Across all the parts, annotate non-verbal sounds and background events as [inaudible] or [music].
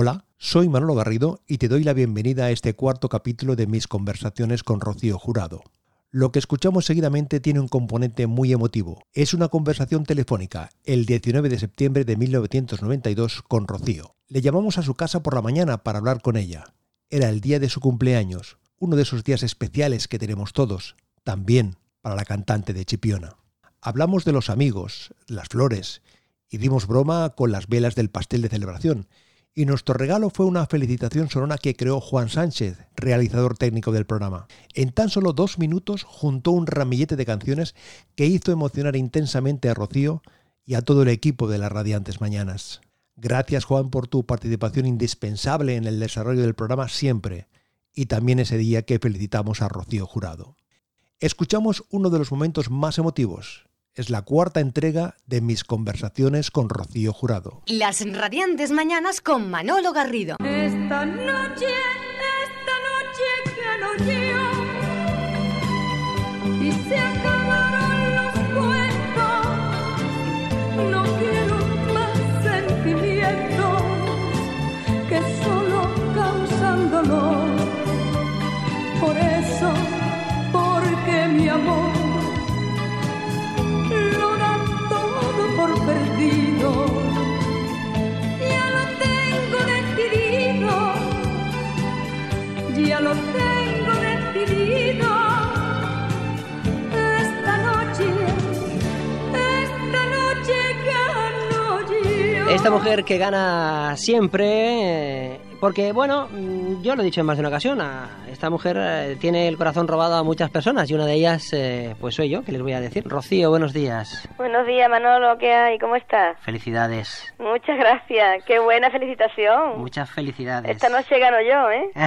Hola, soy Manolo Garrido y te doy la bienvenida a este cuarto capítulo de mis conversaciones con Rocío Jurado. Lo que escuchamos seguidamente tiene un componente muy emotivo. Es una conversación telefónica, el 19 de septiembre de 1992, con Rocío. Le llamamos a su casa por la mañana para hablar con ella. Era el día de su cumpleaños, uno de esos días especiales que tenemos todos, también para la cantante de Chipiona. Hablamos de los amigos, las flores, y dimos broma con las velas del pastel de celebración, y nuestro regalo fue una felicitación sonora que creó Juan Sánchez, realizador técnico del programa. En tan solo dos minutos juntó un ramillete de canciones que hizo emocionar intensamente a Rocío y a todo el equipo de las Radiantes Mañanas. Gracias Juan por tu participación indispensable en el desarrollo del programa siempre, y también ese día que felicitamos a Rocío Jurado. Escuchamos uno de los momentos más emotivos, es la cuarta entrega de mis conversaciones con Rocío Jurado. Las radiantes mañanas con Manolo Garrido. Esta noche, esta noche que yo tengo decidido. Esta noche, esta noche gano. Esta mujer que gana siempre, eh, porque bueno, mm, yo lo he dicho en más de una ocasión, esta mujer eh, tiene el corazón robado a muchas personas y una de ellas, eh, pues soy yo, que les voy a decir. Rocío, buenos días. Buenos días, Manolo, ¿qué hay? ¿Cómo estás? Felicidades. Muchas gracias, qué buena felicitación. Muchas felicidades. Esta noche gano yo, ¿eh? [laughs]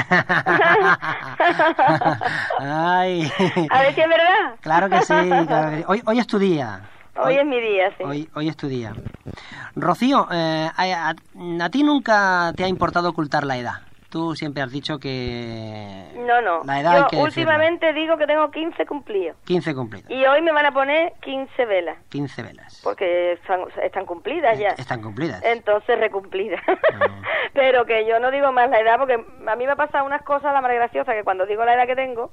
[laughs] Ay. A ver si es verdad. Claro que sí, claro que sí. Hoy, hoy es tu día. Hoy, es mi día, sí. Hoy, hoy es tu día. Rocío, eh, a, a- a ti nunca te ha importado ocultar la edad. Tú siempre has dicho que... No, no. La edad hay yo que decirla. últimamente digo que tengo 15 cumplidos. 15 cumplidos. Y hoy me van a poner 15 velas, 15 velas. porque están, están cumplidas ya. Están cumplidas. Entonces recumplida. Ah. [laughs] Pero que yo no digo más la edad porque a mí me ha pasado unas cosas, la más graciosa, que cuando digo la edad que tengo,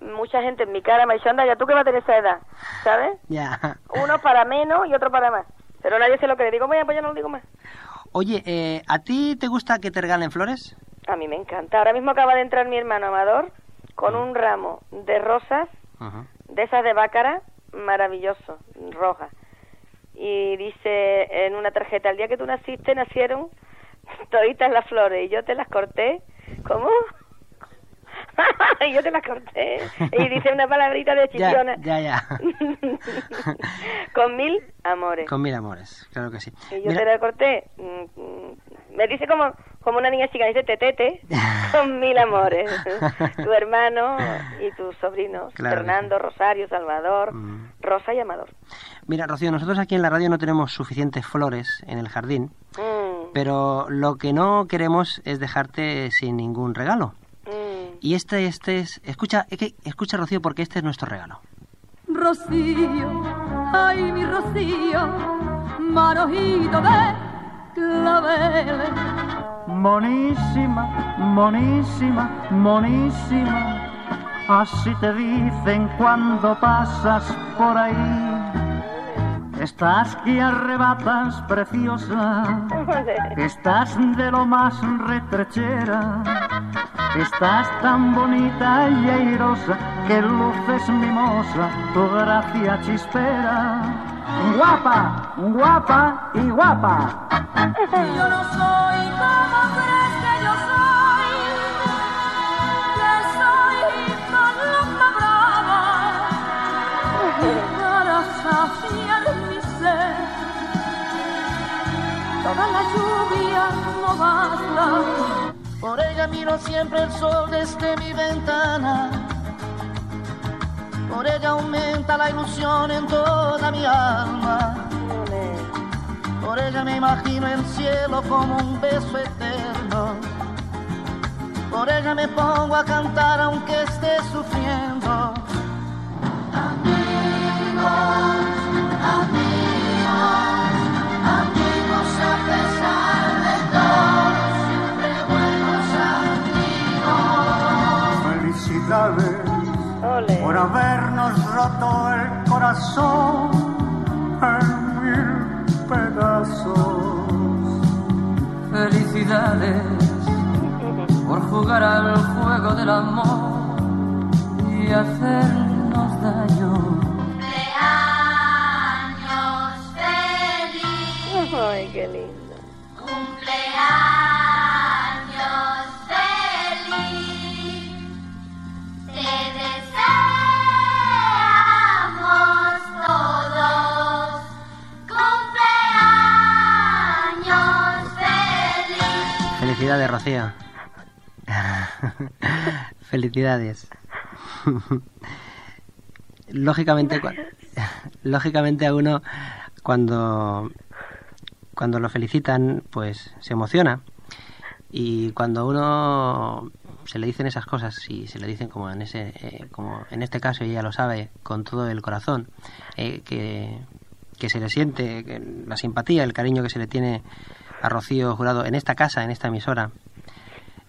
mucha gente en mi cara me dice, anda, ya tú que vas a tener esa edad, ¿sabes? Ya. Uno para menos y otro para más. Pero nadie se lo cree. Digo, bueno, pues yo no lo digo más. Oye, eh, ¿a ti te gusta que te regalen flores? A mí me encanta. Ahora mismo acaba de entrar mi hermano Amador con un ramo de rosas, Ajá. de esas de bácara, maravilloso, rojas. Y dice en una tarjeta, el día que tú naciste nacieron [laughs] toditas las flores y yo te las corté. ¿Cómo? Y [laughs] yo te las corté. Y dice una palabrita de Ya, chipiona. ya, ya. [laughs] con mil amores. Con mil amores, claro que sí. Y yo Mira, te la corté. mm, mm, Me dice como, como una niña chica, dice tetete, [laughs] con mil amores. tu hermano y tus sobrinos, Claro Fernando, Rosario, Salvador, Mm. Rosa y Amador. mira, Rocío, nosotros aquí en la radio no tenemos suficientes flores en el jardín, Mm, pero lo que no queremos es dejarte sin ningún regalo. Y este, este es... Escucha, es que- escucha, Rocío, porque este es nuestro regalo. Rocío, ay mi Rocío, manojito de claveles. Monísima, monísima, monísima. Así te dicen cuando pasas por ahí. Estás que arrebatas preciosa. Estás de lo más retrechera. Estás tan bonita y airosa que luces mimosa, tu gracia chispera. Guapa, guapa y guapa. Siempre el sol desde mi ventana. Por ella aumenta la ilusión en toda mi alma. Por ella me imagino el cielo como un beso eterno. Por ella me pongo a cantar aunque esté sufriendo. Por habernos roto el corazón en mil pedazos. Felicidades por jugar al juego del amor y hacernos daño. Ay, qué lindo. Felicidades, Rocío. [laughs] Felicidades. [laughs] lógicamente, [laughs] lógicamente a uno cuando cuando lo felicitan, pues se emociona. Y cuando uno se le dicen esas cosas y se le dicen como en ese eh, como en este caso ella lo sabe con todo el corazón eh, que, que se le siente que la simpatía el cariño que se le tiene a Rocío Jurado en esta casa en esta emisora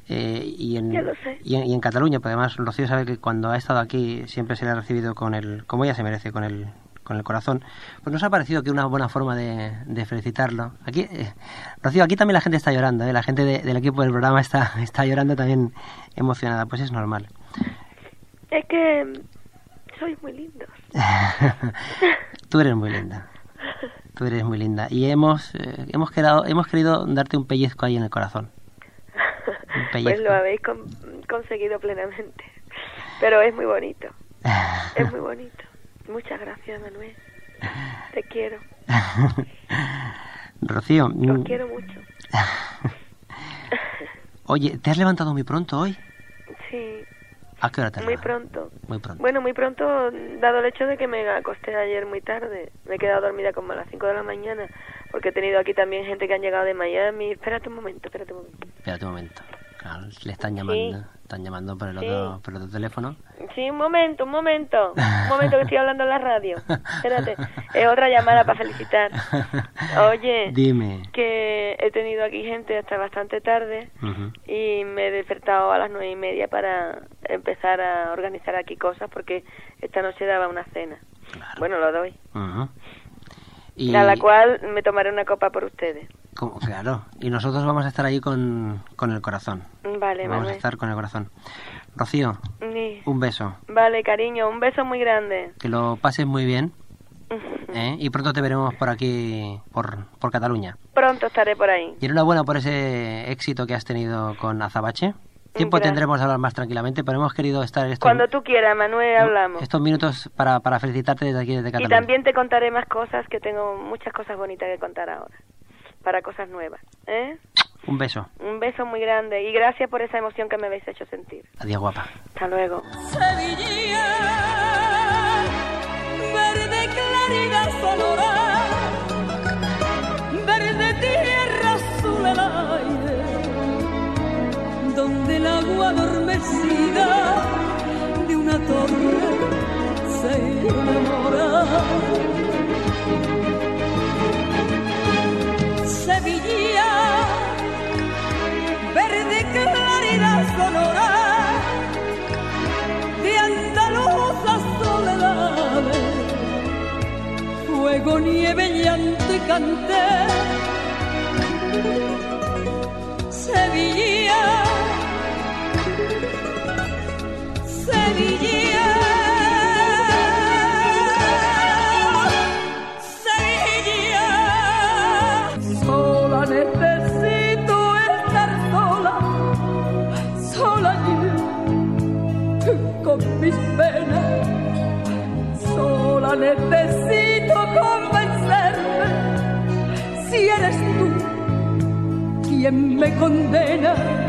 eh, y, en, Ya lo sé. y, en, y en Cataluña porque además Rocío sabe que cuando ha estado aquí siempre se le ha recibido con el como ella se merece con el con el corazón pues nos ha parecido que una buena forma de, de felicitarlo aquí eh, Rocío aquí también la gente está llorando ¿eh? la gente de- del equipo del programa está [laughs] está llorando también emocionada pues es normal Es que sois muy lindos. [laughs] Tú eres muy linda. Tú eres muy linda. Y hemos, eh, hemos, quedado, hemos querido darte un pellizco ahí en el corazón. [laughs] Pues lo habéis con- conseguido plenamente. Pero es muy bonito. Es muy bonito. Muchas gracias, Manuel. Te quiero. [laughs] Rocío, Os mm, quiero mucho. [laughs] oye, ¿te has levantado muy pronto hoy? Sí, ¿A qué hora te muy pronto. Muy pronto. Bueno, muy pronto, dado el hecho de que me acosté ayer muy tarde. Me he quedado dormida como a las 5 de la mañana, porque he tenido aquí también gente que han llegado de Miami. Espérate un momento, espérate un momento. Espérate un momento. Claro, le están llamando. Están llamando por el, otro, por el otro teléfono. Sí, un momento, un momento. Un momento que estoy [laughs] hablando en la radio. Espérate. Es otra llamada para felicitar. [laughs] Oye, Dime. que he tenido aquí gente hasta bastante tarde y me he despertado a las nueve y media para empezar a organizar aquí cosas porque esta noche daba una cena. Bueno, lo doy. Y, A la cual me tomaré una copa por ustedes. Como- claro, y nosotros vamos a estar ahí con, con el corazón. Vale, Vamos a estar con el corazón. Rocío, un beso. Vale, cariño, un beso muy grande. Que lo pases muy bien. [laughs] ¿eh? Y pronto te veremos por aquí, por, por Cataluña. Pronto estaré por ahí. Y enhorabuena por ese éxito que has tenido con Azabache. Tiempo Gracias. tendremos de hablar más tranquilamente, pero hemos querido estar estos, Cuando tú quieras, Manuel, hablamos. estos minutos para, para felicitarte desde aquí, desde Y Cataluña. también te contaré más cosas, que tengo muchas cosas bonitas que contar ahora. Para cosas nuevas. ¿eh? Un beso. Un beso muy grande y gracias por esa emoción que me habéis hecho sentir. Adiós, guapa. Hasta luego. Sevilla, verde claridad sonora, verde tierra azul el aire, donde el agua adormecida de una torre se enamora. Fuego, nieve, llanto y canté. Sevilla, Sevilla, necesito convencerme si eres tú quien me condena.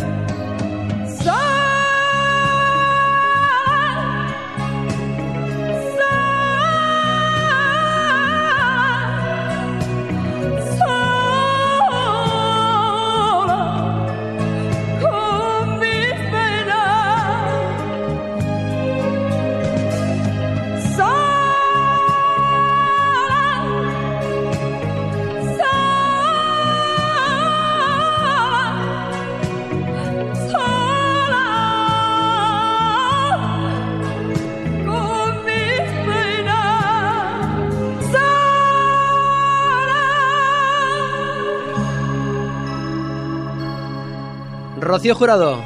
Rocío Jurado,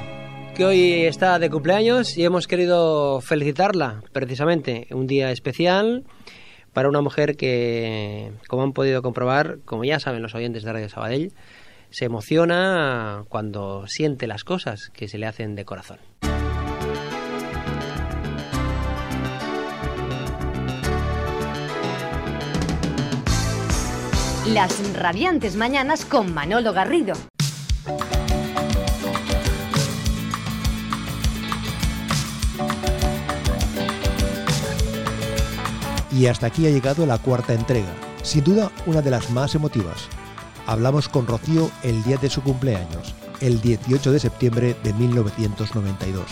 que hoy está de cumpleaños y hemos querido felicitarla precisamente un día especial para una mujer que, como han podido comprobar, como ya saben los oyentes de Radio Sabadell, se emociona cuando siente las cosas que se le hacen de corazón. Las radiantes mañanas con Manolo Garrido. Y hasta aquí ha llegado la cuarta entrega, sin duda una de las más emotivas. Hablamos con Rocío el día de su cumpleaños, el 18 de septiembre de 1992.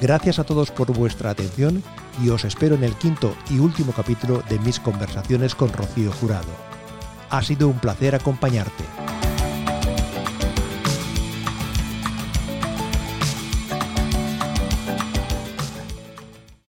Gracias a todos por vuestra atención y os espero en el quinto y último capítulo de mis conversaciones con Rocío Jurado. Ha sido un placer acompañarte.